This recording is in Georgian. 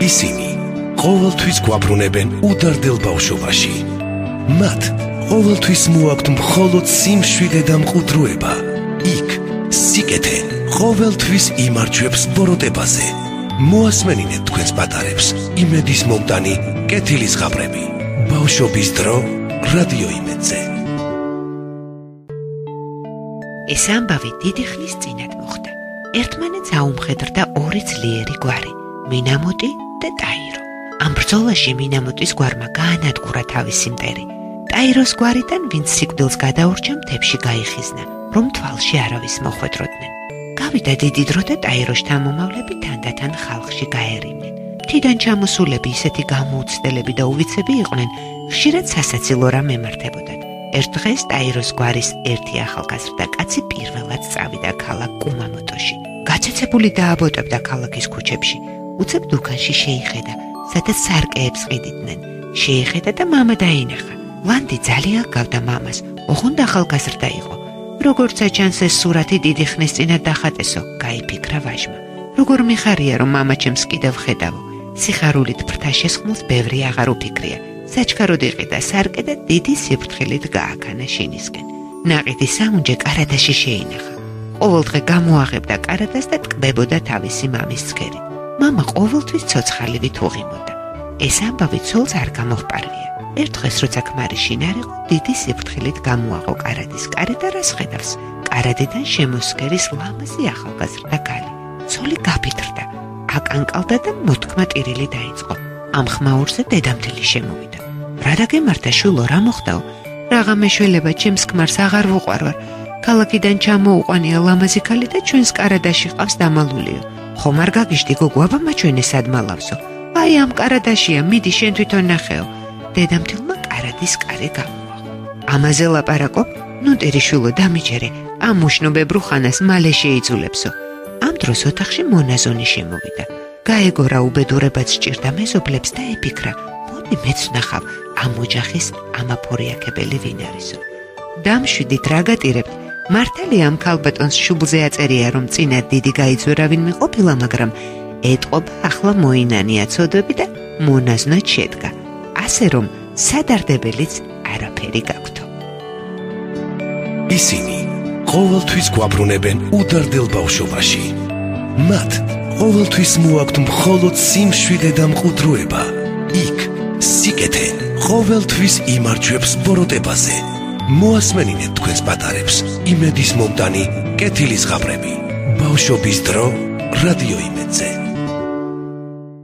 ისინი ყოველთვის გვაბრუნებენ უდარდელ ბავშვობაში. მათ ყოველთვის მოაქვთ მხოლოდ სიმშვიდე და მყუდროება. იქ სიკეთე ყოველთვის იმარჯვებს ბოროტებაზე. მოასმენინეთ თქვენს პატარებს იმედის მომტანი კეთილის ღამრები. ბავშვობის დრო რადიო იმედზე. ეს ამბავი დიდი ხნის წინათ მოხდა. ერთმანეთს აუმხედრდა ორი ძლიერი გვარი: მინამოტი და ტაირო. ამ ბრძოლაში მინამოტის გვარმა გაანადგურა თავისი მტერი. ტაიროს გვარიდან ვინც სიკვდილს გადაურჩა მთებში გაიხიზნა, რომ თვალში არავის მოხვედროდნენ. გავიდა დიდი დრო და ტაიროს თამომავლები თანდათან ხალხში გაერიმნენ. თიდან ჩამოსულები ისეთი გამოუცდელები და უვიცები იყვნენ, ხშირად სასაცილო რამ ემართებოდათ. ერთ დღეს ტაიროს გვარის ერთი ახალგაზრდა კაცი პირველად წავიდა ქალაქ კუმამოტოში. გაცეცებული დააბოტებდა ქალაქის ქუჩებში. უცებ დუქანში შეიხედა, სადაც სარკეებს ყიდიდნენ. შეიხედა და мама დაინახა. ლანდი ძალიან გავდა მამას. ოღონდ ახალგაზრდა იყო. როგორც აჩანს ეს სურათი დიდი ხნის წინ დახატესო, გაიფიქრა ვაჟმა. როგორ მიხარია რომ мама ჩემს კიდევ ხედავ. სიხარულით ფრთა შესხმოს ბევრი აღარ უფიქრია. საჩქაროდ იყიდა სარკე და დიდი სიფრთხილით გააქანა შინისკენ. ნაყიდი საუნჯე კარადაში შეინახა. ყოველდღე გამოაღებდა კარადას და ტკბებოდა თავისი მამის ცქერი. მამა ყოველთვის ცოცხალივით უღიმოდა. ეს ამბავი ცოლს არ გამოჰპარვია. ერთ დღეს როცა ქმარი შინ არ იყო, დიდი სიფრთხილით გამოაღო კარადის კარი და რას ხედავს? კარადიდან შემოსკერის ლამაზი ახალგაზრდა გალი. ცოლი გაფითრდა, აკანკალდა და მოთქმა ტირილი დაიწყო. ამ ხმაურზე დედამთილი შემოვიდა. რა დაგემართა შულო რა მოხდაო? რაღამე შეიძლება ჩემს ქმარს აღარ ვუყვარვარ. ქალაქიდან ჩამოუყვანია ლამაზი ქალი და ჩვენს კარადაში ყავს დამალულიო. ხომ არ გაგიშდი გოგო აბა მაჩვენე სადმალავსო. აი ამ კარადაშია, მიდი შენ თვითონ ნახეო. დედამთილმა კარადის კარი გამოაღო. ამაზე ლაპარაკობ? ნუ ტერიშულო დამიჯერე. ამ მუშნობებრ ხანას მალე შეიძულებსო. ამ დროს ოთახში მონაზონი შემოვიდა. გაეგორა უბედურებაც სჭირდა მეზობლებს და ეფიქრა: მოდი მეც ნახავ ამ ოჯახის ამაფორიაკებელი ვინ არისო. დამშვიდით რა გატირებთ? მართალია ამ ქალბატონს შუბლზე აწერია რომ წინა დიდი გაიძვერავინ მეყოფილა, მაგრამ ეთყობ ახლა მოინანია ცოდები და მონაზნად შედგა. ასე რომ სადარდებელიც არაფერი გაქვთო. ისინი ყოველთვის გვაბრუნებენ უდარდელ ბავშვობაში. მათ ყოველთვის მოაქვთ მხოლოდ სიმშვიდე და მყუდროება. იქ სიკეთე ყოველთვის იმარჯვებს ბოროტებაზე. მოასმენინეთ თქვენს პატარებს იმედის მომტანი კეთილის ღამრები. ბავშვობის დრო რადიო იმედზე.